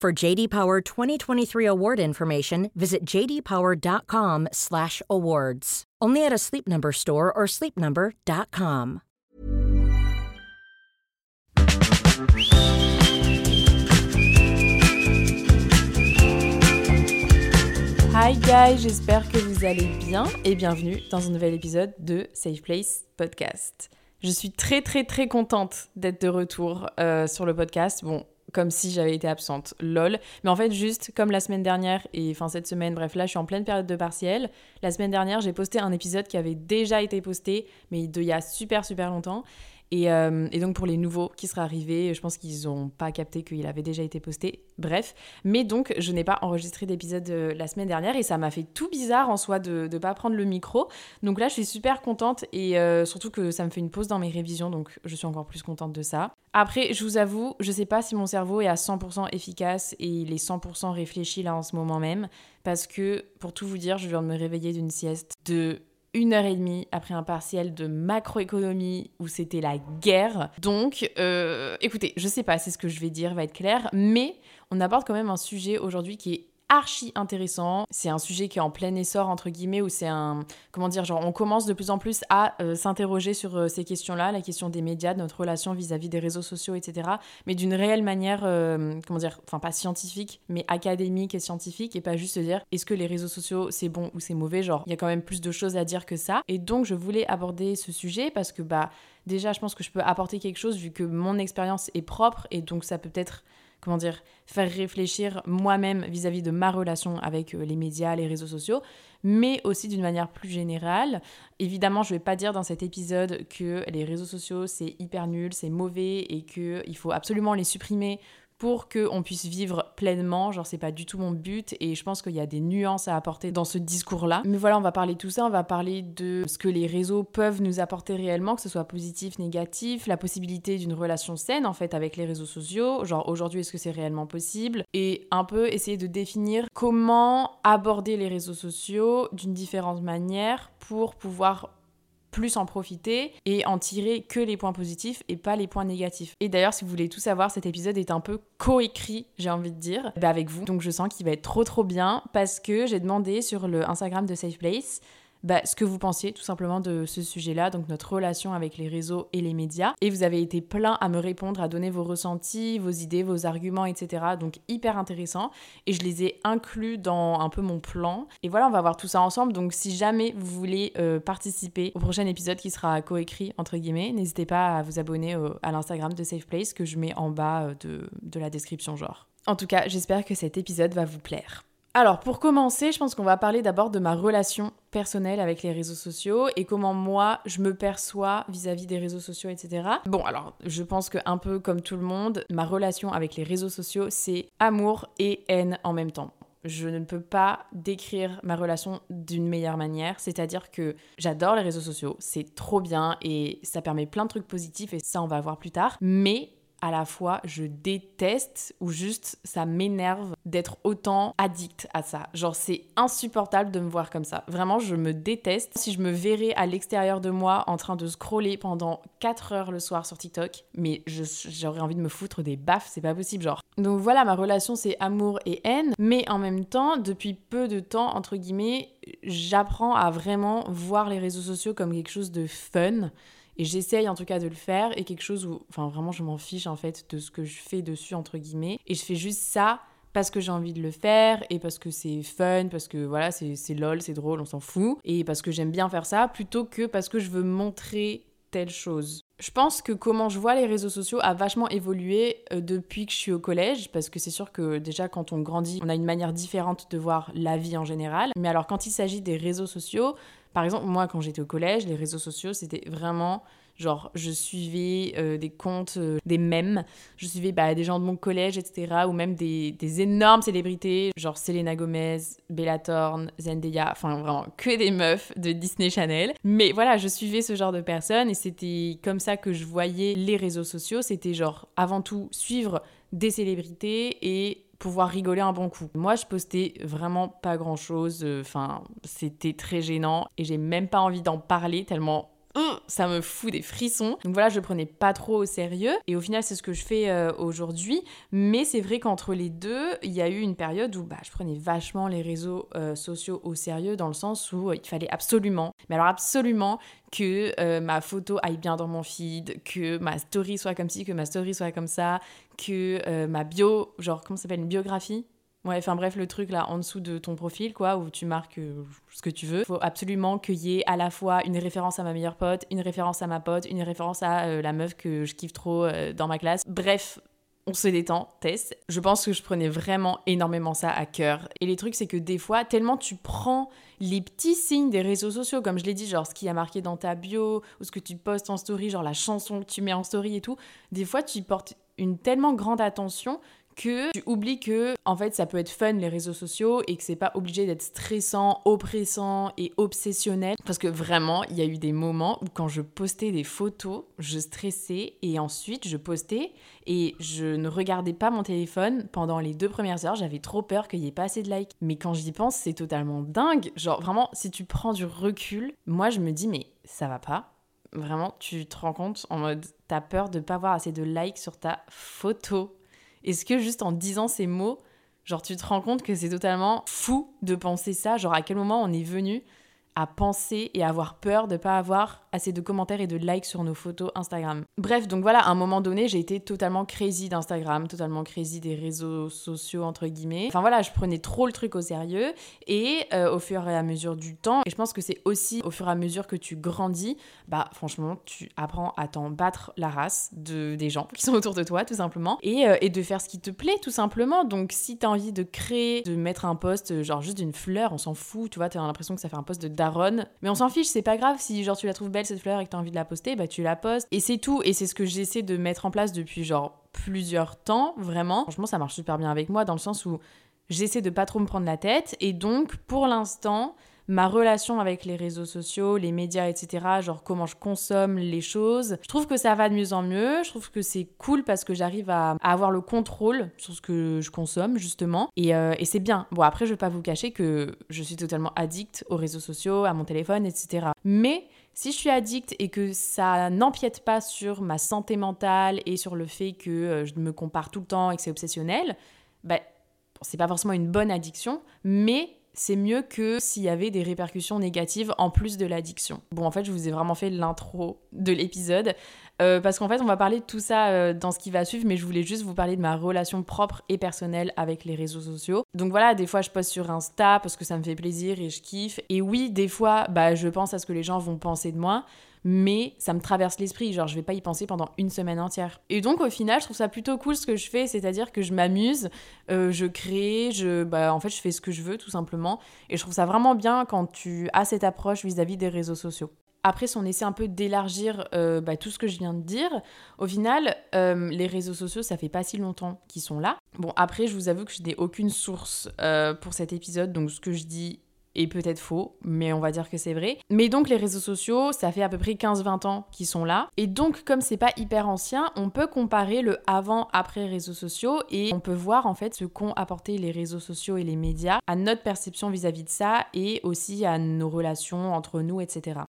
For JD Power 2023 award information, visit jdpower.com/awards. Only at a Sleep Number store or sleepnumber.com. Hi guys, j'espère que vous allez bien et bienvenue dans un nouvel épisode de Safe Place Podcast. Je suis très très très contente d'être de retour euh, sur le podcast. Bon, comme si j'avais été absente, lol. Mais en fait, juste comme la semaine dernière et enfin cette semaine, bref, là je suis en pleine période de partiel. La semaine dernière, j'ai posté un épisode qui avait déjà été posté, mais il y a super super longtemps. Euh, et, donc pour les nouveaux qui seraient arrivés, je pense qu'ils n'ont pas capté qu'il avait déjà été posté. Bref, mais donc je n'ai pas enregistré d'épisode euh, la semaine dernière et ça m'a fait tout bizarre en soi de ne pas prendre le micro. Donc là je suis super contente et euh, surtout que ça me fait une pause dans mes révisions, donc je suis encore plus contente de ça. Après, je vous avoue, je sais pas si mon cerveau est à 100% efficace et il est 100% réfléchi là en ce moment même, parce que pour tout vous dire, je viens de me réveiller d'une sieste de une heure et demie après un partiel de macroéconomie où c'était la guerre. Donc, euh, écoutez, je sais pas si ce que je vais dire va être clair, mais on aborde quand même un sujet aujourd'hui qui est archi intéressant. C'est un sujet qui est en plein essor, entre guillemets, où c'est un. Comment dire Genre, on commence de plus en plus à euh, s'interroger sur euh, ces questions-là, la question des médias, de notre relation vis-à-vis des réseaux sociaux, etc. Mais d'une réelle manière, euh, comment dire Enfin, pas scientifique, mais académique et scientifique, et pas juste se dire est-ce que les réseaux sociaux c'est bon ou c'est mauvais? Genre, il y a quand même plus de choses à dire que ça. Et donc, je voulais aborder ce sujet parce que, bah, déjà, je pense que je peux apporter quelque chose vu que mon expérience est propre et donc ça peut peut-être comment dire, faire réfléchir moi-même vis-à-vis de ma relation avec euh, les médias, les réseaux sociaux, mais aussi d'une manière plus générale. Évidemment, je ne vais pas dire dans cet épisode que les réseaux sociaux c'est hyper nul, c'est mauvais et qu'il faut absolument les supprimer pour qu'on puisse vivre pleinement. Genre, c'est pas du tout mon but et je pense qu'il y a des nuances à apporter dans ce discours-là. Mais voilà, on va parler de tout ça, on va parler de ce que les réseaux peuvent nous apporter réellement, que ce soit positif, négatif, la possibilité d'une relation saine en fait avec les réseaux sociaux. Genre, aujourd'hui, est-ce que c'est réellement possible? Et un peu essayer de définir comment aborder les réseaux sociaux d'une différente manière pour pouvoir plus en profiter et en tirer que les points positifs et pas les points négatifs. Et d'ailleurs, si vous voulez tout savoir, cet épisode est un peu coécrit, j'ai envie de dire, bah, avec vous. Donc je sens qu'il va être trop trop bien parce que j'ai demandé sur le Instagram de Safe Place bah, ce que vous pensiez tout simplement de ce sujet-là, donc notre relation avec les réseaux et les médias. Et vous avez été plein à me répondre, à donner vos ressentis, vos idées, vos arguments, etc. Donc hyper intéressant. Et je les ai inclus dans un peu mon plan. Et voilà, on va voir tout ça ensemble. Donc si jamais vous voulez euh, participer au prochain épisode qui sera coécrit, entre guillemets, n'hésitez pas à vous abonner à l'Instagram de Safe Place que je mets en bas euh, de la description genre. En tout cas, j'espère que cet épisode va vous plaire. Alors, pour commencer, je pense qu'on va parler d'abord de ma relation personnelle avec les réseaux sociaux et comment moi je me perçois vis-à-vis des réseaux sociaux, etc. Bon, alors, je pense que un peu comme tout le monde, ma relation avec les réseaux sociaux, c'est amour et haine en même temps je ne peux pas décrire ma relation d'une meilleure manière. C'est-à-dire que j'adore les réseaux sociaux, c'est trop bien et ça permet plein de trucs positifs et ça on va voir plus tard. Mais à la fois je déteste ou juste ça m'énerve d'être autant addict à ça. Genre c'est insupportable de me voir comme ça. Vraiment, je me déteste. Si je me verrais à l'extérieur de moi en train de scroller pendant 4 heures le soir sur TikTok, mais j'aurais envie de me foutre des baffes, c'est pas possible genre. Donc voilà, ma relation c'est amour et haine, mais en même temps, depuis peu de temps entre guillemets, j'apprends à vraiment voir les réseaux sociaux comme quelque chose de fun et j'essaye en tout cas de le faire et quelque chose où, enfin vraiment, je m'en fiche en fait de ce que je fais dessus, entre guillemets. Et je fais juste ça parce que j'ai envie de le faire et parce que c'est fun, parce que voilà, c'est lol, c'est drôle, on s'en fout. Et parce que j'aime bien faire ça plutôt que parce que je veux montrer telle chose. Je pense que comment je vois les réseaux sociaux a vachement évolué euh, depuis que je suis au collège, parce que c'est sûr que déjà quand on grandit, on a une manière différente de voir la vie en général. Mais alors quand il s'agit des réseaux sociaux, par exemple, moi, quand j'étais au collège, les réseaux sociaux, c'était vraiment Genre, je suivais euh, des comptes, euh, des mèmes, je suivais bah, des gens de mon collège, etc. Ou même des, des, énormes célébrités, genre Selena Gomez, Bella Thorne, Zendaya, enfin vraiment que des meufs de Disney Channel. Mais voilà, je suivais ce genre de personnes et c'était comme ça que je voyais les réseaux sociaux. C'était genre, avant tout, suivre des célébrités et pouvoir rigoler un bon coup. Moi, je postais vraiment pas grand chose. Euh, enfin, c'était très gênant et j'ai même pas envie d'en parler tellement ça me fout des frissons. Donc voilà, je prenais pas trop au sérieux. Et au final, c'est ce que je fais euh, aujourd'hui. Mais c'est vrai qu'entre les deux, il y a eu une période où bah, je prenais vachement les réseaux sociaux au sérieux, dans le sens où il fallait absolument, mais alors absolument, que ma photo aille bien dans mon feed, que ma story soit comme ci, que ma story soit comme ça, que euh, ma bio, genre, comment ça s'appelle, une biographie? Ouais, enfin bref, le truc là en dessous de ton profil, quoi, où tu marques euh, ce que tu veux. Il faut absolument qu'il y ait à la fois une référence à ma meilleure pote, une référence à ma pote, une référence à euh, la meuf que je kiffe trop dans ma classe. Bref, on se détend, Tess. Je pense que je prenais vraiment énormément ça à cœur. Et les trucs, c'est que des fois, tellement tu prends les petits signes des réseaux sociaux, comme je l'ai dit, genre ce qui a marqué dans ta bio, ou ce que tu postes en story, genre la chanson que tu mets en story et tout, des fois, tu portes une tellement grande attention que tu oublies que en fait ça peut être fun les réseaux sociaux et que c'est pas obligé d'être stressant, oppressant et obsessionnel parce que vraiment il y a eu des moments où quand je postais des photos, je stressais et ensuite je postais et je ne regardais pas mon téléphone pendant les deux premières heures, j'avais trop peur qu'il y ait pas assez de likes. Mais quand j'y pense, c'est totalement dingue. Genre vraiment si tu prends du recul, moi je me dis mais ça va pas Vraiment, tu te rends compte en mode, t'as peur de pas avoir assez de likes sur ta photo. Est-ce que juste en disant ces mots, genre tu te rends compte que c'est totalement fou de penser ça? Genre à quel moment on est venu à penser et avoir peur de pas avoir assez de commentaires et de likes sur nos photos Instagram. Bref, donc voilà, à un moment donné, j'ai été totalement crazy d'Instagram, totalement crazy des réseaux sociaux entre guillemets. Enfin voilà, je prenais trop le truc au sérieux et euh, au fur et à mesure du temps, et je pense que c'est aussi au fur et à mesure que tu grandis, bah franchement, tu apprends à t'en battre la race de des gens qui sont autour de toi tout simplement et, euh, de faire ce qui te plaît tout simplement. Donc si tu as envie de créer, de mettre un post genre juste d'une fleur, on s'en fout, tu vois, tu as l'impression que ça fait un post de mais on s'en fiche, c'est pas grave si genre tu la trouves belle cette fleur et que t'as envie de la poster, bah tu la postes. Et c'est tout. Et c'est ce que j'essaie de mettre en place depuis genre plusieurs temps, vraiment. Franchement, ça marche super bien avec moi dans le sens où j'essaie de pas trop me prendre la tête. Et donc, pour l'instant, ma relation avec les réseaux sociaux, les médias, etc., genre comment je consomme les choses. Je trouve que ça va de mieux en mieux, je trouve que c'est cool parce que j'arrive à, avoir le contrôle sur ce que je consomme, justement, et, euh, et c'est bien. Bon, après, je vais pas vous cacher que je suis totalement addict aux réseaux sociaux, à mon téléphone, etc. Mais si je suis addict et que ça n'empiète pas sur ma santé mentale et sur le fait que euh, je me compare tout le temps et que c'est obsessionnel, bah, c'est pas forcément une bonne addiction, mais c'est mieux que s'il y avait des répercussions négatives en plus de l'addiction. Bon, en fait, je vous ai vraiment fait l'intro de l'épisode. Euh, parce qu'en fait, on va parler de tout ça euh, dans ce qui va suivre, mais je voulais juste vous parler de ma relation propre et personnelle avec les réseaux sociaux. Donc voilà, des fois, je poste sur Insta parce que ça me fait plaisir et je kiffe. Et oui, des fois, bah, je pense à ce que les gens vont penser de moi mais ça me traverse l'esprit, genre je vais pas y penser pendant une semaine entière. Et donc au final, je trouve ça plutôt cool ce que je fais, c'est-à-dire que je m'amuse, euh, je crée, je, bah, en fait je fais ce que je veux tout simplement, et je trouve ça vraiment bien quand tu as cette approche vis-à-vis des réseaux sociaux. Après, si on essaie un peu d'élargir euh, bah, tout ce que je viens de dire, au final, euh, les réseaux sociaux, ça fait pas si longtemps qu'ils sont là. Bon, après, je vous avoue que je n'ai aucune source pour cet épisode, donc ce que je dis et peut-être faux, mais on va dire que c'est vrai. Mais donc les réseaux sociaux, ça fait à peu près 15-20 ans qu'ils sont là. Et donc comme c'est pas hyper ancien, on peut comparer le avant-après réseaux sociaux et on peut voir en fait ce qu'ont apporté les réseaux sociaux et les médias à notre perception vis-à-vis -vis de ça et aussi à nos relations entre nous, etc.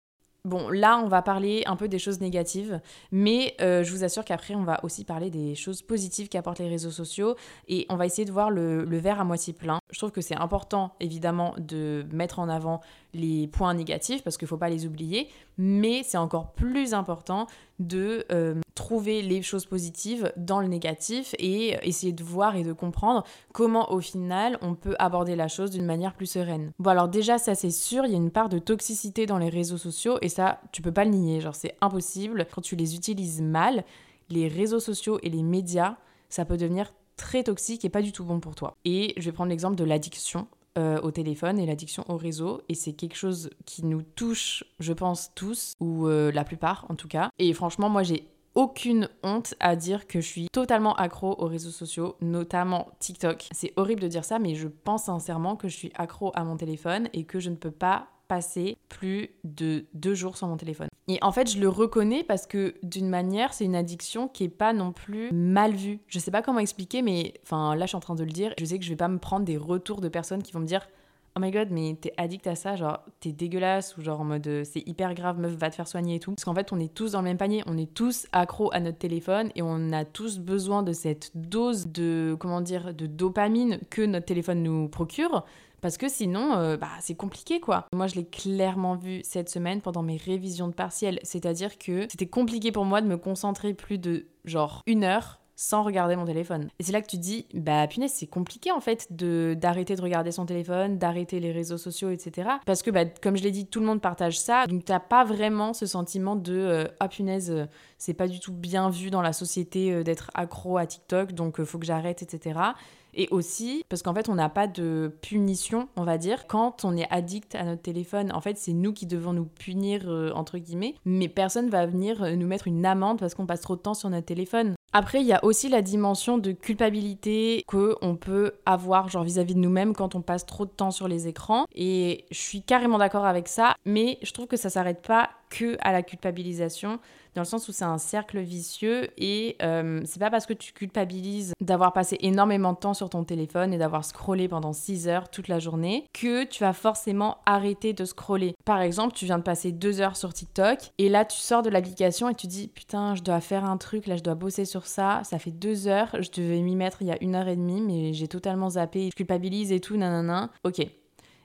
Bon, là, on va parler un peu des choses négatives, mais euh, je vous assure qu'après, on va aussi parler des choses positives qu'apportent les réseaux sociaux et on va essayer de voir le, verre à moitié plein. Je trouve que c'est important, évidemment, de mettre en avant les points négatifs parce qu'il ne faut pas les oublier, mais c'est encore plus important de euh, trouver les choses positives dans le négatif et essayer de voir et de comprendre comment au final on peut aborder la chose d'une manière plus sereine. Bon alors déjà ça c'est sûr, il y a une part de toxicité dans les réseaux sociaux et ça tu peux pas le nier, genre c'est impossible quand tu les utilises mal, les réseaux sociaux et les médias, ça peut devenir très toxique et pas du tout bon pour toi. Et je vais prendre l'exemple de l'addiction. Euh, au téléphone et l'addiction au réseau. Et c'est quelque chose qui nous touche, je pense, tous, ou euh, la plupart en tout cas. Et franchement, moi j'ai aucune honte à dire que je suis totalement accro aux réseaux sociaux, notamment TikTok. C'est horrible de dire ça, mais je pense sincèrement que je suis accro à mon téléphone et que je ne peux pas passer plus de deux jours sur mon téléphone. Et en fait, je le reconnais parce que d'une manière, c'est une addiction qui est pas non plus mal vue. Je sais pas comment expliquer, mais enfin là, je suis en train de le dire. Je sais que je vais pas me prendre des retours de personnes qui vont me dire Oh my god, mais t'es addict à ça, genre t'es dégueulasse, ou genre en mode euh, c'est hyper grave, meuf, va te faire soigner et tout. Parce qu'en fait, on est tous dans le même panier, on est tous accros à notre téléphone et on a tous besoin de cette dose de, comment dire, de dopamine que notre téléphone nous procure. Parce que sinon, euh, bah, c'est compliqué quoi. Moi, je l'ai clairement vu cette semaine pendant mes révisions de partiel. C'est-à-dire que c'était compliqué pour moi de me concentrer plus de genre une heure sans regarder mon téléphone. Et c'est là que tu dis, bah punaise, c'est compliqué en fait de d'arrêter de regarder son téléphone, d'arrêter les réseaux sociaux, etc. Parce que, bah, comme je l'ai dit, tout le monde partage ça, donc t'as pas vraiment ce sentiment de, euh, ah punaise, euh, c'est pas du tout bien vu dans la société d'être accro à TikTok, donc faut que j'arrête, etc. Et aussi, parce qu'en fait, on n'a pas de punition, on va dire, quand on est addict à notre téléphone. En fait, c'est nous qui devons nous punir, euh, entre guillemets, mais personne va venir euh, nous mettre une amende parce qu'on passe trop de temps sur notre téléphone. Après, il y a aussi la dimension de culpabilité qu'on peut avoir genre vis-à-vis de nous-mêmes quand on passe trop de temps sur les écrans. Et je suis carrément d'accord avec ça, mais je trouve que ça s'arrête pas que à la culpabilisation dans le sens où c'est un cercle vicieux et euh, c'est pas parce que tu culpabilises d'avoir passé énormément de temps sur ton téléphone et d'avoir scrollé pendant 6 heures toute la journée que tu vas forcément arrêter de scroller. Par exemple, tu viens de passer 2 heures sur TikTok et là tu sors de l'application et tu dis putain, je dois faire un truc, là je dois bosser sur ça, ça fait 2 heures, je devais m'y mettre il y a une heure et demie, mais j'ai totalement zappé, je culpabilise et tout, nanana. Ok.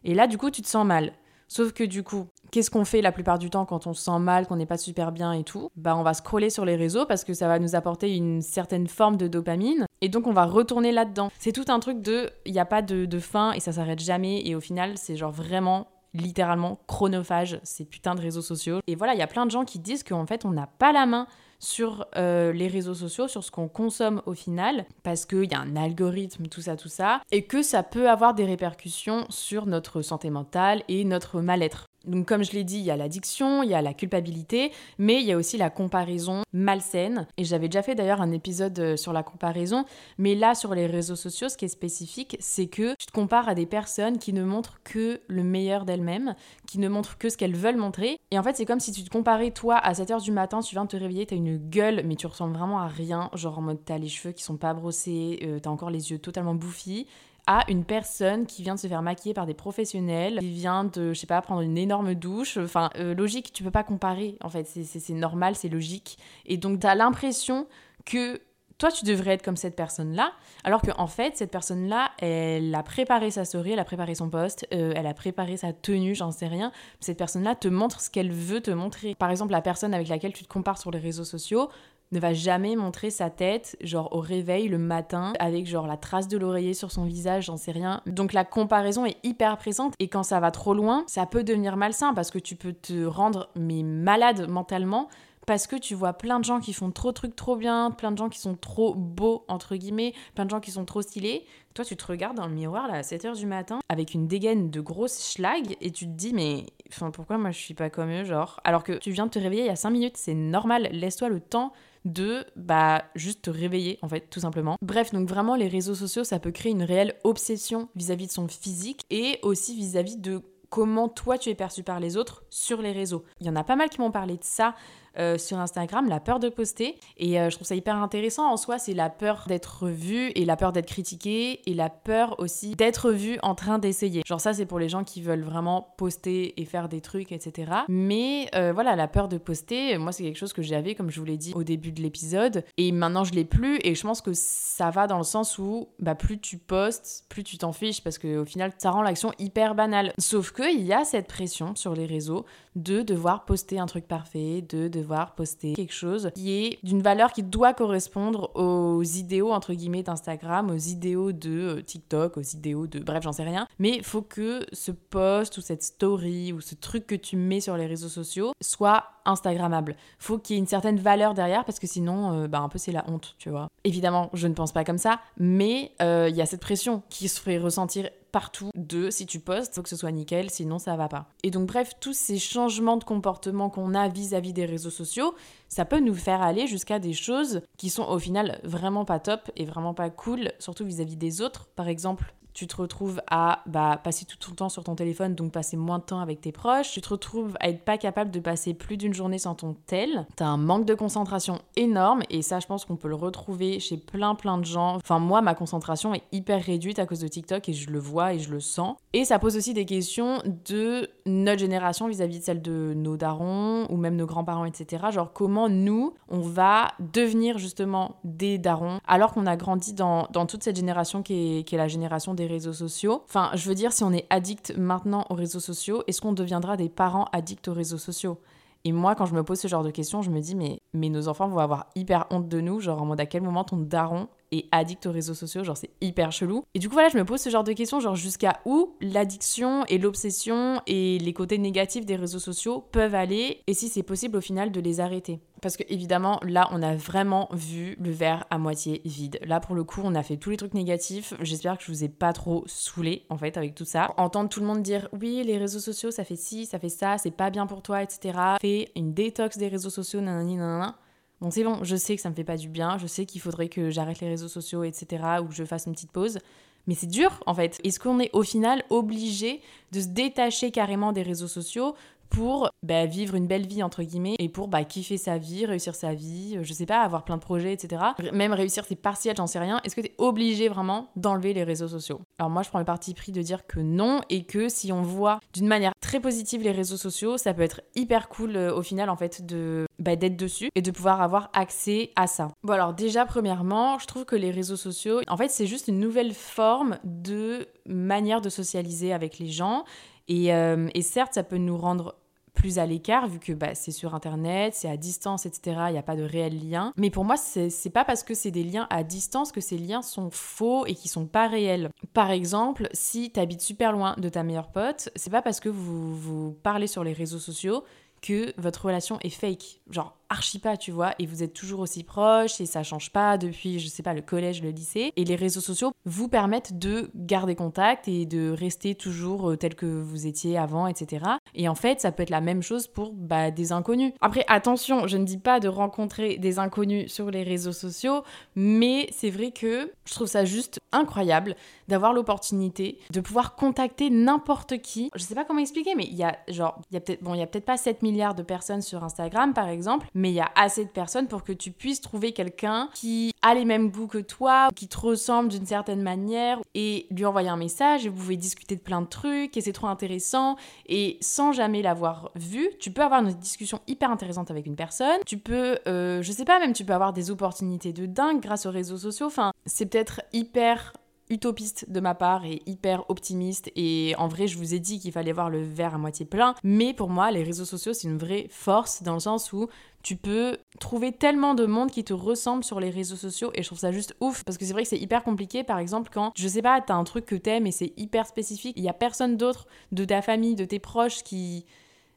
Et là, du coup, tu te sens mal. Sauf que du coup, qu'est-ce qu'on fait la plupart du temps quand on se sent mal, qu'on n'est pas super bien et tout? Bah on va scroller sur les réseaux parce que ça va nous apporter une certaine forme de dopamine et donc on va retourner là-dedans. C'est tout un truc de il n'y a pas de, de fin et ça s'arrête jamais et au final c'est genre vraiment littéralement chronophage ces putains de réseaux sociaux. Et voilà, il y a plein de gens qui disent qu'en fait on n'a pas la main sur euh, les réseaux sociaux, sur ce qu'on consomme au final, parce qu'il y a un algorithme, tout ça, tout ça, et que ça peut avoir des répercussions sur notre santé mentale et notre mal-être. Donc comme je l'ai dit, il y a l'addiction, il y a la culpabilité, mais il y a aussi la comparaison malsaine. Et j'avais déjà fait d'ailleurs un épisode euh, sur la comparaison, mais là sur les réseaux sociaux, ce qui est spécifique, c'est que tu te compares à des personnes qui ne montrent que le meilleur d'elles-mêmes, qui ne montrent que ce qu'elles veulent montrer. Et en fait, c'est comme si tu te comparais toi à 7h du matin, tu viens de te réveiller, t'as une gueule, mais tu ressembles vraiment à rien, genre en mode t'as les cheveux qui sont pas brossés, euh, t'as encore les yeux totalement bouffis à une personne qui vient de se faire maquiller par des professionnels, qui vient de, je sais pas, prendre une énorme douche. Enfin, euh, logique, tu peux pas comparer, en fait, c'est normal, c'est logique. Et donc, tu as l'impression que toi, tu devrais être comme cette personne-là, alors qu'en en fait, cette personne-là, elle a préparé sa story, elle a préparé son poste, euh, elle a préparé sa tenue, j'en sais rien. Cette personne-là te montre ce qu'elle veut te montrer. Par exemple, la personne avec laquelle tu te compares sur les réseaux sociaux, ne va jamais montrer sa tête, genre au réveil le matin, avec genre la trace de l'oreiller sur son visage, j'en sais rien. Donc la comparaison est hyper présente et quand ça va trop loin, ça peut devenir malsain parce que tu peux te rendre mais malade mentalement parce que tu vois plein de gens qui font trop de trucs trop bien, plein de gens qui sont trop beaux, entre guillemets, plein de gens qui sont trop stylés. Toi, tu te regardes dans le miroir là, à 7h du matin avec une dégaine de grosse schlag et tu te dis, mais enfin, pourquoi moi je suis pas comme eux, genre? Alors que tu viens de te réveiller il y a 5 minutes, c'est normal, laisse-toi le temps de bah juste te réveiller en fait tout simplement. Bref, donc vraiment les réseaux sociaux ça peut créer une réelle obsession vis-à-vis de son physique et aussi vis-à-vis de comment toi tu es perçu par les autres sur les réseaux. Il y en a pas mal qui m'ont parlé de ça euh, sur Instagram, la peur de poster. Et euh, je trouve ça hyper intéressant en soi, c'est la peur d'être vu et la peur d'être critiqué et la peur aussi d'être vu en train d'essayer. Genre ça c'est pour les gens qui veulent vraiment poster et faire des trucs, etc. Mais euh, voilà, la peur de poster, moi c'est quelque chose que j'avais comme je vous l'ai dit au début de l'épisode. Et maintenant je l'ai plus et je pense que ça va dans le sens où bah, plus tu postes, plus tu t'en fiches parce qu'au final ça rend l'action hyper banale. Sauf qu'il y a cette pression sur les réseaux de devoir poster un truc parfait, de devoir poster quelque chose qui est d'une valeur qui doit correspondre aux idéaux entre guillemets d'Instagram, aux idéaux de euh, TikTok, aux idéaux de bref, j'en sais rien, mais faut que ce post ou cette story ou ce truc que tu mets sur les réseaux sociaux soit instagrammable. Faut qu'il y ait une certaine valeur derrière parce que sinon euh, bah un peu c'est la honte, tu vois. Évidemment, je ne pense pas comme ça, mais euh, il y a cette pression qui se ferait ressentir partout de si tu postes, faut que ce soit nickel, sinon ça va pas. Et donc bref, tous ces changements de comportement qu'on a vis-à-vis des réseaux sociaux, ça peut nous faire aller jusqu'à des choses qui sont au final vraiment pas top et vraiment pas cool, surtout vis-à-vis des autres. Par exemple, tu te retrouves à bah, passer tout ton temps sur ton téléphone, donc passer moins de temps avec tes proches, tu te retrouves à être pas capable de passer plus d'une journée sans ton tel, t'as un manque de concentration énorme, et ça je pense qu'on peut le retrouver chez plein plein de gens. Enfin moi ma concentration est hyper réduite à cause de TikTok et je le vois et je le sens. Et ça pose aussi des questions de notre génération vis-à-vis de celle de nos darons ou même nos grands-parents, etc. Genre comment nous on va devenir justement des darons alors qu'on a grandi dans, dans toute cette génération qui est, qui est la génération des réseaux sociaux. Enfin, je veux dire, si on est addict maintenant aux réseaux sociaux, est-ce qu'on deviendra des parents addicts aux réseaux sociaux? Et moi, quand je me pose ce genre de questions, je me dis, mais, mais nos enfants vont avoir hyper honte de nous, genre en mode à quel moment ton daron est addict aux réseaux sociaux, genre c'est hyper chelou. Et du coup voilà, je me pose ce genre de questions, genre jusqu'à où l'addiction et l'obsession et les côtés négatifs des réseaux sociaux peuvent aller et si c'est possible au final de les arrêter. Parce que évidemment, là, on a vraiment vu le verre à moitié vide. Là, pour le coup, on a fait tous les trucs négatifs. J'espère que je vous ai pas trop saoulé, en fait, avec tout ça. Entendre tout le monde dire oui, les réseaux sociaux, ça fait ci, ça fait ça, c'est pas bien pour toi, etc. Fais une détox des réseaux sociaux, nanani, nanana. Bon, c'est bon, je sais que ça me fait pas du bien, je sais qu'il faudrait que j'arrête les réseaux sociaux, etc., ou que je fasse une petite pause. Mais c'est dur, en fait. Est-ce qu'on est au final obligé de se détacher carrément des réseaux sociaux pour bah, vivre une belle vie entre guillemets et pour bah, kiffer sa vie, réussir sa vie, euh, je sais pas, avoir plein de projets, etc. Même réussir ses partiels, j'en sais rien. Est-ce que tu es obligé vraiment d'enlever les réseaux sociaux? Alors moi je prends le parti pris de dire que non et que si on voit d'une manière très positive les réseaux sociaux, ça peut être hyper cool euh, au final en fait de bah, d'être dessus et de pouvoir avoir accès à ça. Bon alors déjà premièrement, je trouve que les réseaux sociaux, en fait c'est juste une nouvelle forme de manière de socialiser avec les gens euh, et, certes, ça peut nous rendre plus à l'écart vu que bah, c'est sur internet, c'est à distance, etc. Il n'y a pas de réel lien. Mais pour moi, c'est pas parce que c'est des liens à distance que ces liens sont faux et qui sont pas réels. Par exemple, si tu habites super loin de ta meilleure pote, c'est pas parce que vous, vous parlez sur les réseaux sociaux que votre relation est fake. Genre, archi pas, tu vois, et vous êtes toujours aussi proches et ça change pas depuis, je sais pas, le collège, le lycée. Et les réseaux sociaux vous permettent de garder contact et de rester toujours euh, tel que vous étiez avant, etc. Et en fait, ça peut être la même chose pour bah, des inconnus. Après, attention, je ne dis pas de rencontrer des inconnus sur les réseaux sociaux, mais c'est vrai que je trouve ça juste incroyable d'avoir l'opportunité de pouvoir contacter n'importe qui. Je sais pas comment expliquer, mais il y a genre, il y a peut-être, bon, il y a peut-être pas 7 milliards de personnes sur Instagram, par exemple, mais il y a assez de personnes pour que tu puisses trouver quelqu'un qui a les mêmes goûts que toi, qui te ressemble d'une certaine manière, et lui envoyer un message, et vous pouvez discuter de plein de trucs, et c'est trop intéressant, et sans jamais l'avoir vu, tu peux avoir une discussion hyper intéressante avec une personne, tu peux, euh, je sais pas, même tu peux avoir des opportunités de dingue grâce aux réseaux sociaux, enfin, c'est peut-être hyper utopiste de ma part et hyper optimiste. Et en vrai je vous ai dit qu'il fallait voir le verre à moitié plein. Mais pour moi les réseaux sociaux c'est une vraie force dans le sens où tu peux trouver tellement de monde qui te ressemble sur les réseaux sociaux. Et je trouve ça juste ouf. Parce que c'est vrai que c'est hyper compliqué. Par exemple quand je sais pas t'as un truc que t'aimes et c'est hyper spécifique il y a personne d'autre de ta famille de tes proches qui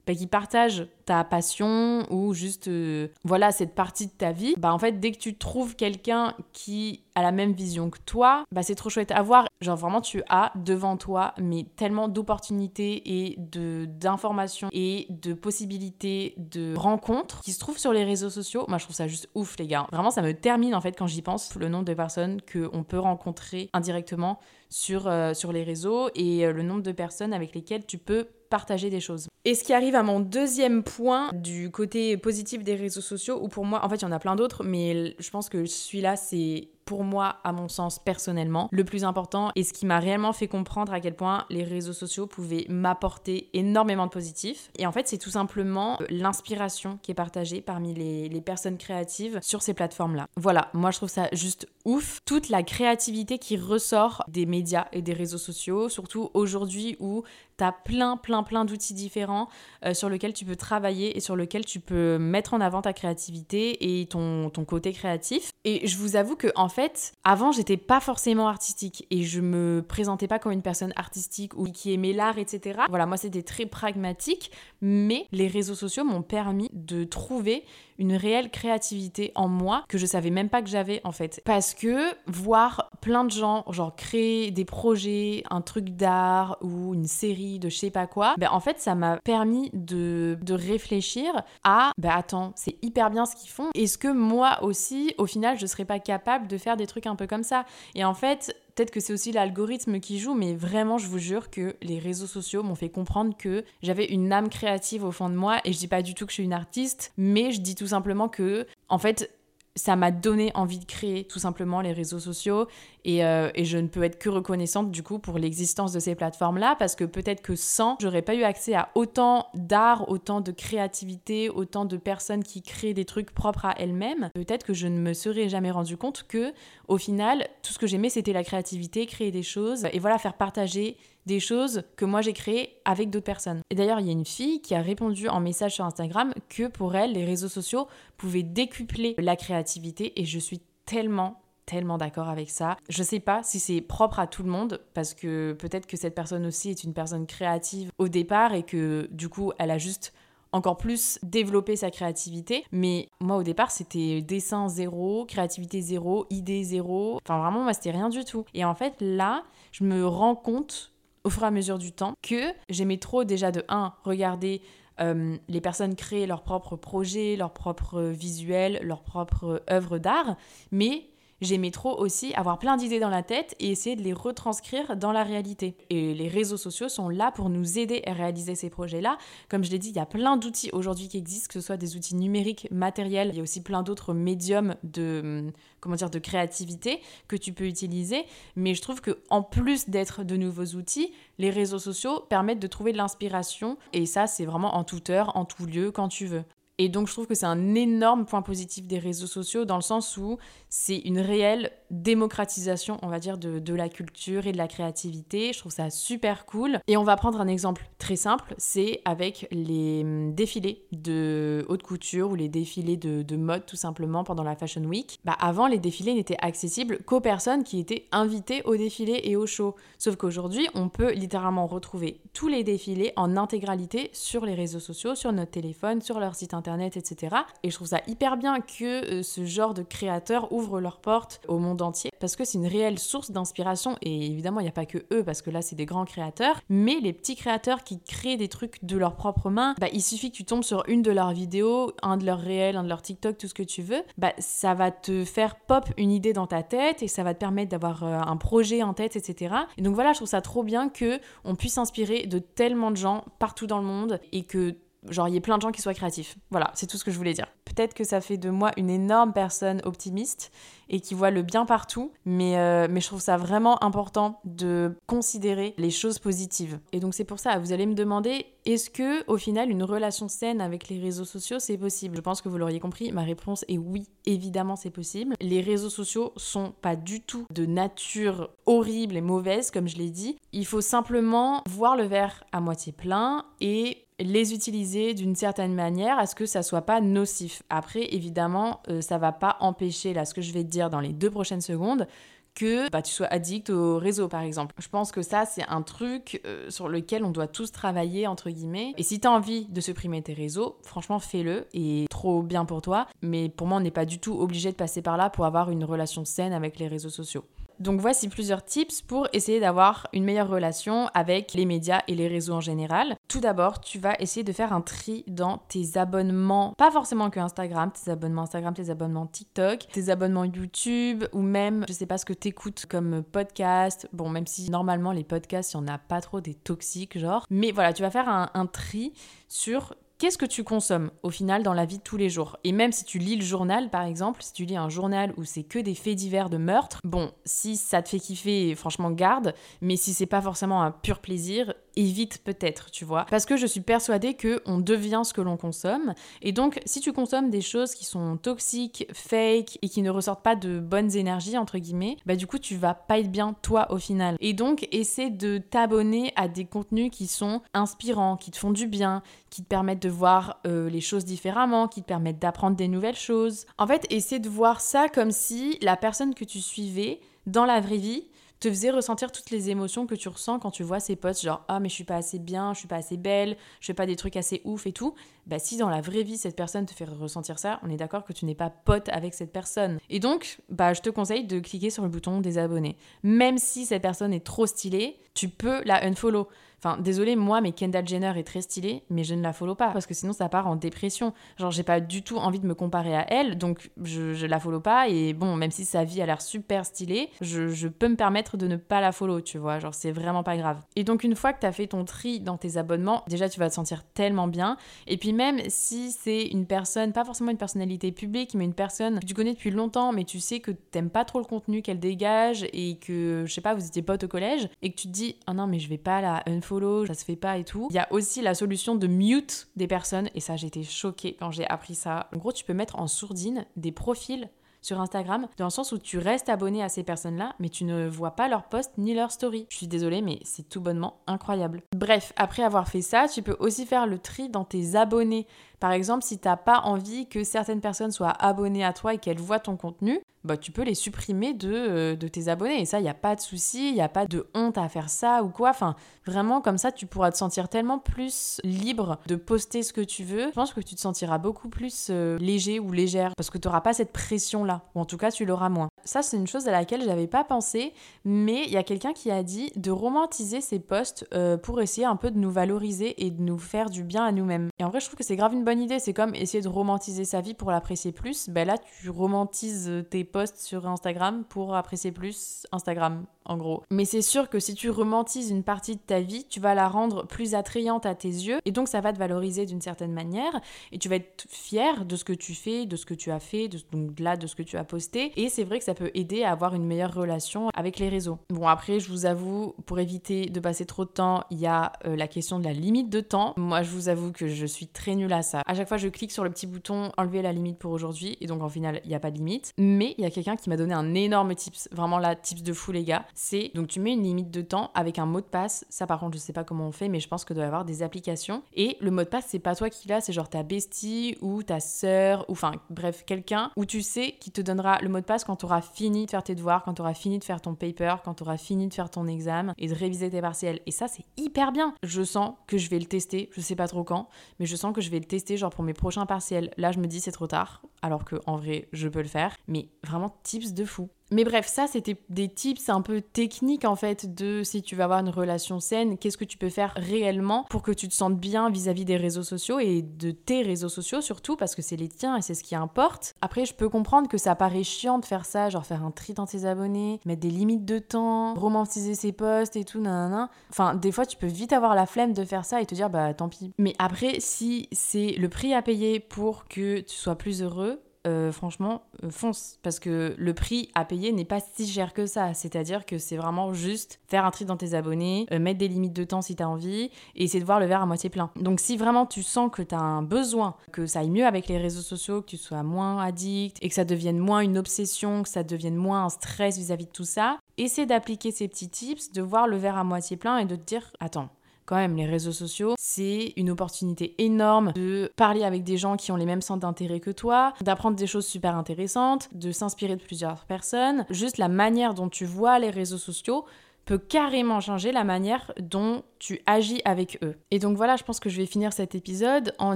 bah, qui partagent ta passion ou juste euh, voilà cette partie de ta vie, bah en fait dès que tu trouves quelqu'un qui a la même vision que toi, bah c'est trop chouette à voir. Genre vraiment tu as devant toi mais tellement d'opportunités et de d'informations et de possibilités de rencontres qui se trouvent sur les réseaux sociaux. Moi je trouve ça juste ouf les gars. Vraiment ça me termine en fait quand j'y pense le nombre de personnes que on peut rencontrer indirectement sur, euh, sur les réseaux et euh, le nombre de personnes avec lesquelles tu peux partager des choses. Et ce qui arrive à mon deuxième point du côté positif des réseaux sociaux, ou pour moi, en fait, il y en a plein d'autres, mais je pense que celui-là, c'est pour moi, à mon sens personnellement, le plus important et ce qui m'a réellement fait comprendre à quel point les réseaux sociaux pouvaient m'apporter énormément de positifs. Et en fait, c'est tout simplement euh, l'inspiration qui est partagée parmi les, personnes créatives sur ces plateformes-là. Voilà, moi je trouve ça juste ouf. Toute la créativité qui ressort des médias et des réseaux sociaux, surtout aujourd'hui où tu as plein, plein, plein d'outils différents euh, sur lesquels tu peux travailler et sur lesquels tu peux mettre en avant ta créativité et ton côté créatif. Et je vous avoue que, en fait, avant, j'étais pas forcément artistique et je me présentais pas comme une personne artistique ou qui aimait l'art, etc. Voilà, moi, c'était très pragmatique, mais les réseaux sociaux m'ont permis de trouver une réelle créativité en moi que je savais même pas que j'avais en fait. Parce que voir plein de gens, genre créer des projets, un truc d'art ou une série de je sais pas quoi, ben en fait ça m'a permis de, de réfléchir à ben attends, c'est hyper bien ce qu'ils font. Est-ce que moi aussi, au final, je serais pas capable de faire des trucs un peu comme ça? Et en fait, Peut-être que c'est aussi l'algorithme qui joue, mais vraiment, je vous jure que les réseaux sociaux m'ont fait comprendre que j'avais une âme créative au fond de moi. Et je dis pas du tout que je suis une artiste, mais je dis tout simplement que, en fait, ça m'a donné envie de créer tout simplement les réseaux sociaux euh, et, je ne peux être que reconnaissante du coup pour l'existence de ces plateformes-là parce que peut-être que sans, j'aurais pas eu accès à autant d'art, autant de créativité, autant de personnes qui créent des trucs propres à elles-mêmes. Peut-être que je ne me serais jamais rendu compte que au final, tout ce que j'aimais c'était la créativité, créer des choses et voilà faire partager des choses que moi j'ai créées avec d'autres personnes. Et d'ailleurs, il y a une fille qui a répondu en message sur Instagram que pour elle, les réseaux sociaux pouvaient décupler la créativité et je suis tellement tellement d'accord avec ça. Je sais pas si c'est propre à tout le monde parce que peut-être que cette personne aussi est une personne créative au départ et que du coup, elle a juste encore plus développé sa créativité. Mais moi, au départ, c'était dessin zéro, créativité zéro, idée zéro. Enfin, vraiment, moi, c'était rien du tout. Et en fait, là, je me rends compte au fur et à mesure du temps que j'aimais trop déjà de 1 regarder euh, les personnes créer leurs propres projets, leurs propres visuels, leurs propres œuvres d'art, mais j'aimais trop aussi avoir plein d'idées dans la tête et essayer de les retranscrire dans la réalité. Et les réseaux sociaux sont là pour nous aider à réaliser ces projets-là. Comme je l'ai dit, il y a plein d'outils aujourd'hui qui existent, que ce soit des outils numériques, matériels, il y a aussi plein d'autres médiums de hum, comment dire de créativité que tu peux utiliser, mais je trouve que en plus d'être de nouveaux outils, les réseaux sociaux permettent de trouver de l'inspiration et ça c'est vraiment en toute heure, en tout lieu, quand tu veux. Et donc je trouve que c'est un énorme point positif des réseaux sociaux dans le sens où c'est une réelle démocratisation, on va dire, de, la culture et de la créativité. Je trouve ça super cool. Et on va prendre un exemple très simple, c'est avec les hum, défilés de haute couture ou les défilés de, mode tout simplement pendant la Fashion Week. Bah, avant, les défilés n'étaient accessibles qu'aux personnes qui étaient invitées au défilé et au show. Sauf qu'aujourd'hui, on peut littéralement retrouver tous les défilés en intégralité sur les réseaux sociaux, sur notre téléphone, sur leur site internet etc. Et je trouve ça hyper bien que euh, ce genre de créateurs ouvrent leurs portes au monde entier parce que c'est une réelle source d'inspiration. Et évidemment, il n'y a pas que eux parce que là, c'est des grands créateurs, mais les petits créateurs qui créent des trucs de leurs propres mains, bah, il suffit que tu tombes sur une de leurs vidéos, un de leurs réels, un de leurs TikTok, tout ce que tu veux, bah, ça va te faire pop une idée dans ta tête et ça va te permettre d'avoir euh, un projet en tête, etc. Et donc voilà, je trouve ça trop bien que on puisse s'inspirer de tellement de gens partout dans le monde et que genre il y ait plein de gens qui soient créatifs. Voilà, c'est tout ce que je voulais dire. Peut-être que ça fait de moi une énorme personne optimiste et qui voit le bien partout, mais, euh, je trouve ça vraiment important de considérer les choses positives. Et donc c'est pour ça, vous allez me demander, est-ce que au final une relation saine avec les réseaux sociaux c'est possible? Je pense que vous l'auriez compris, ma réponse est oui, évidemment c'est possible. Les réseaux sociaux sont pas du tout de nature horrible et mauvaise comme je l'ai dit. Il faut simplement voir le verre à moitié plein et les utiliser d'une certaine manière à ce que ça soit pas nocif. Après, évidemment, euh, ça va pas empêcher, là, ce que je vais te dire dans les deux prochaines secondes, que bah, tu sois addict au réseau, par exemple. Je pense que ça, c'est un truc euh, sur lequel on doit tous travailler, entre guillemets. Et si tu as envie de supprimer tes réseaux, franchement, fais-le. Et trop bien pour toi. Mais pour moi, on n'est pas du tout obligé de passer par là pour avoir une relation saine avec les réseaux sociaux. Donc voici plusieurs tips pour essayer d'avoir une meilleure relation avec les médias et les réseaux en général. Tout d'abord, tu vas essayer de faire un tri dans tes abonnements, pas forcément que Instagram, tes abonnements Instagram, tes abonnements TikTok, tes abonnements YouTube ou même, je sais pas ce que t'écoutes comme podcast. Bon, même si normalement les podcasts, il y en a pas trop des toxiques genre, mais voilà, tu vas faire un tri sur qu'est-ce que tu consommes au final dans la vie de tous les jours? Et même si tu lis le journal, par exemple, si tu lis un journal où c'est que des faits divers de meurtre, bon, si ça te fait kiffer, franchement, garde. Mais si c'est pas forcément un pur plaisir, évite peut-être, tu vois. Parce que je suis persuadée que on devient ce que l'on consomme. Et donc, si tu consommes des choses qui sont toxiques, fake et qui ne ressortent pas de bonnes énergies, entre guillemets, bah du coup, tu vas pas être bien toi au final. Et donc, essaie de t'abonner à des contenus qui sont inspirants, qui te font du bien, qui te permettent de voir euh, les choses différemment, qui te permettent d'apprendre des nouvelles choses. En fait, essaie de voir ça comme si la personne que tu suivais dans la vraie vie te faisait ressentir toutes les émotions que tu ressens quand tu vois ces posts, genre ah mais je suis pas assez bien, je suis pas assez belle, je fais pas des trucs assez ouf et tout. Bah si dans la vraie vie cette personne te fait ressentir ça, on est d'accord que tu n'es pas pote avec cette personne. Et donc bah je te conseille de cliquer sur le bouton désabonner. Même si cette personne est trop stylée, tu peux la unfollow. Enfin, désolé, moi, mais Kendall Jenner est très stylée, mais je ne la follow pas parce que sinon ça part en dépression. Genre, j'ai pas du tout envie de me comparer à elle, donc je, je la follow pas. Et bon, même si sa vie a l'air super stylée, je, je, peux me permettre de ne pas la follow, tu vois. Genre, c'est vraiment pas grave. Et donc, une fois que tu as fait ton tri dans tes abonnements, déjà, tu vas te sentir tellement bien. Et puis, même si c'est une personne, pas forcément une personnalité publique, mais une personne que tu connais depuis longtemps, mais tu sais que t'aimes pas trop le contenu qu'elle dégage et que, je sais pas, vous étiez potes au collège et que tu te dis, ah oh non, mais je vais pas la follow, ça se fait pas et tout. Il y a aussi la solution de mute des personnes et ça j'étais choquée quand j'ai appris ça. En gros, tu peux mettre en sourdine des profils sur Instagram, dans le sens où tu restes abonné à ces personnes-là, mais tu ne vois pas leurs posts ni leurs stories. Je suis désolée, mais c'est tout bonnement incroyable. Bref, après avoir fait ça, tu peux aussi faire le tri dans tes abonnés. Par exemple, si t'as pas envie que certaines personnes soient abonnées à toi et qu'elles voient ton contenu, bah, tu peux les supprimer de, euh, de tes abonnés. Et ça, il n'y a pas de souci, il n'y a pas de honte à faire ça ou quoi. Enfin, vraiment, comme ça, tu pourras te sentir tellement plus libre de poster ce que tu veux. Je pense que tu te sentiras beaucoup plus euh, léger ou légère parce que tu n'auras pas cette pression-là. Ou en tout cas, tu l'auras moins. Ça, c'est une chose à laquelle j'avais pas pensé, mais il y a quelqu'un qui a dit de romantiser ses posts euh, pour essayer un peu de nous valoriser et de nous faire du bien à nous-mêmes. Et en vrai, je trouve que c'est grave une bonne idée. C'est comme essayer de romantiser sa vie pour l'apprécier plus. Ben là, tu romantises tes posts sur Instagram pour apprécier plus Instagram en gros. Mais c'est sûr que si tu romantises une partie de ta vie, tu vas la rendre plus attrayante à tes yeux et donc ça va te valoriser d'une certaine manière et tu vas être fier de ce que tu fais, de ce que tu as fait, de, donc là de ce que tu as posté et c'est vrai que ça peut aider à avoir une meilleure relation avec les réseaux. Bon après je vous avoue pour éviter de passer trop de temps, il y a euh, la question de la limite de temps. Moi je vous avoue que je suis très nulle à ça. À chaque fois je clique sur le petit bouton enlever la limite pour aujourd'hui et donc en final il n'y a pas de limite. Mais il y a quelqu'un qui m'a donné un énorme tips, vraiment la tips de fou les gars c'est donc tu mets une limite de temps avec un mot de passe. Ça par contre, je sais pas comment on fait, mais je pense que doit y avoir des applications. Et le mot de passe, c'est pas toi qui l'as, c'est genre ta bestie ou ta sœur ou enfin bref, quelqu'un où tu sais qui te donnera le mot de passe quand tu auras fini de faire tes devoirs, quand tu auras fini de faire ton paper, quand tu auras fini de faire ton examen et de réviser tes partiels. Et ça, c'est hyper bien. Je sens que je vais le tester, je sais pas trop quand, mais je sens que je vais le tester genre pour mes prochains partiels. Là, je me dis c'est trop tard, alors que en vrai, je peux le faire. Mais vraiment tips de fou. Mais bref, ça, c'était des tips un peu techniques en fait de si tu vas avoir une relation saine, qu'est-ce que tu peux faire réellement pour que tu te sentes bien vis-à-vis des réseaux sociaux et de tes réseaux sociaux surtout parce que c'est les tiens et c'est ce qui importe. Après, je peux comprendre que ça paraît chiant de faire ça, genre faire un tri dans tes abonnés, mettre des limites de temps, romantiser ses posts et tout, nanana. Enfin, des fois, tu peux vite avoir la flemme de faire ça et te dire bah tant pis. Mais après, si c'est le prix à payer pour que tu sois plus heureux, euh, franchement, euh, fonce. Parce que le prix à payer n'est pas si cher que ça. C'est-à-dire que c'est vraiment juste faire un tri dans tes abonnés, euh, mettre des limites de temps si tu as envie, et essayer de voir le verre à moitié plein. Donc si vraiment tu sens que tu as un besoin, que ça aille mieux avec les réseaux sociaux, que tu sois moins addict, et que ça devienne moins une obsession, que ça devienne moins un stress vis-à-vis -vis de tout ça, essaie d'appliquer ces petits tips, de voir le verre à moitié plein et de te dire, attends, quand même, les réseaux sociaux, c'est une opportunité énorme de parler avec des gens qui ont les mêmes centres d'intérêt que toi, d'apprendre des choses super intéressantes, de s'inspirer de plusieurs personnes. Juste la manière dont tu vois les réseaux sociaux peut carrément changer la manière dont tu agis avec eux. Et donc voilà, je pense que je vais finir cet épisode en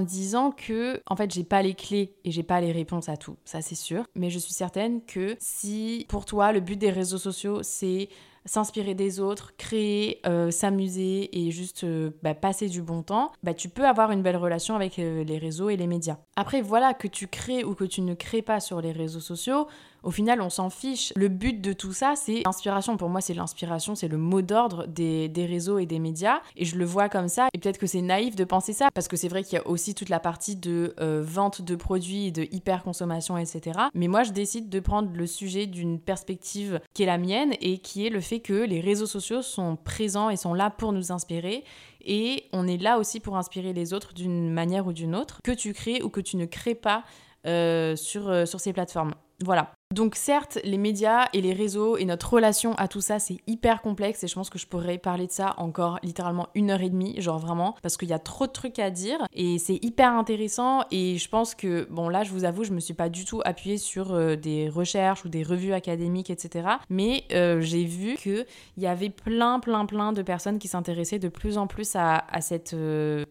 disant que en fait, j'ai pas les clés et j'ai pas les réponses à tout, ça c'est sûr, mais je suis certaine que si pour toi le but des réseaux sociaux c'est s'inspirer des autres, créer, euh, s'amuser et juste euh, bah, passer du bon temps, bah, tu peux avoir une belle relation avec euh, les réseaux et les médias. Après, voilà, que tu crées ou que tu ne crées pas sur les réseaux sociaux, au final, on s'en fiche. Le but de tout ça, c'est l'inspiration. Pour moi, c'est l'inspiration, c'est le mot d'ordre des, réseaux et des médias. Et je le vois comme ça. Et peut-être que c'est naïf de penser ça, parce que c'est vrai qu'il y a aussi toute la partie de vente de produits, de hyper consommation, etc. Mais moi, je décide de prendre le sujet d'une perspective qui est la mienne et qui est le fait que les réseaux sociaux sont présents et sont là pour nous inspirer. Et on est là aussi pour inspirer les autres d'une manière ou d'une autre, que tu crées ou que tu ne crées pas euh, sur, euh, sur ces plateformes. Voilà. Donc certes, les médias et les réseaux et notre relation à tout ça, c'est hyper complexe et je pense que je pourrais parler de ça encore littéralement une heure et demie, genre vraiment, parce qu'il y a trop de trucs à dire et c'est hyper intéressant et je pense que, bon là, je vous avoue, je me suis pas du tout appuyée sur euh, des recherches ou des revues académiques, etc. Mais euh, j'ai vu qu'il y avait plein, plein, plein de personnes qui s'intéressaient de plus en plus à, cette... Euh,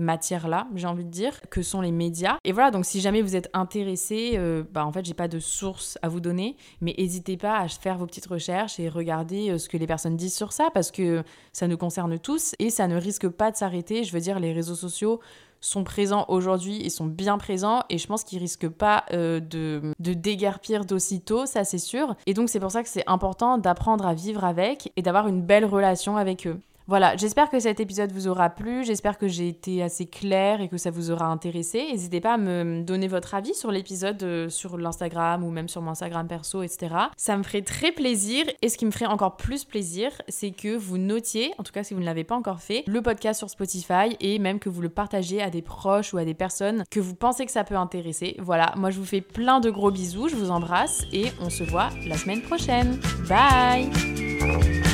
matière-là, j'ai envie de dire, que sont les médias. Et voilà, donc si jamais vous êtes intéressé, euh, bah en fait, j'ai pas de source à vous donner, mais n'hésitez pas à faire vos petites recherches et regarder euh, ce que les personnes disent sur ça, parce que ça nous concerne tous et ça ne risque pas de s'arrêter. Je veux dire, les réseaux sociaux sont présents aujourd'hui et sont bien présents et je pense qu'ils risquent pas euh, de, de déguerpir d'aussitôt, ça c'est sûr. Et donc c'est pour ça que c'est important d'apprendre à vivre avec et d'avoir une belle relation avec eux. Voilà, j'espère que cet épisode vous aura plu, j'espère que j'ai été assez claire et que ça vous aura intéressé. N'hésitez pas à me donner votre avis sur l'épisode euh, sur l'Instagram ou même sur mon Instagram perso, etc. Ça me ferait très plaisir et ce qui me ferait encore plus plaisir, c'est que vous notiez, en tout cas si vous ne l'avez pas encore fait, le podcast sur Spotify et même que vous le partagiez à des proches ou à des personnes que vous pensez que ça peut intéresser. Voilà, moi je vous fais plein de gros bisous, je vous embrasse et on se voit la semaine prochaine. Bye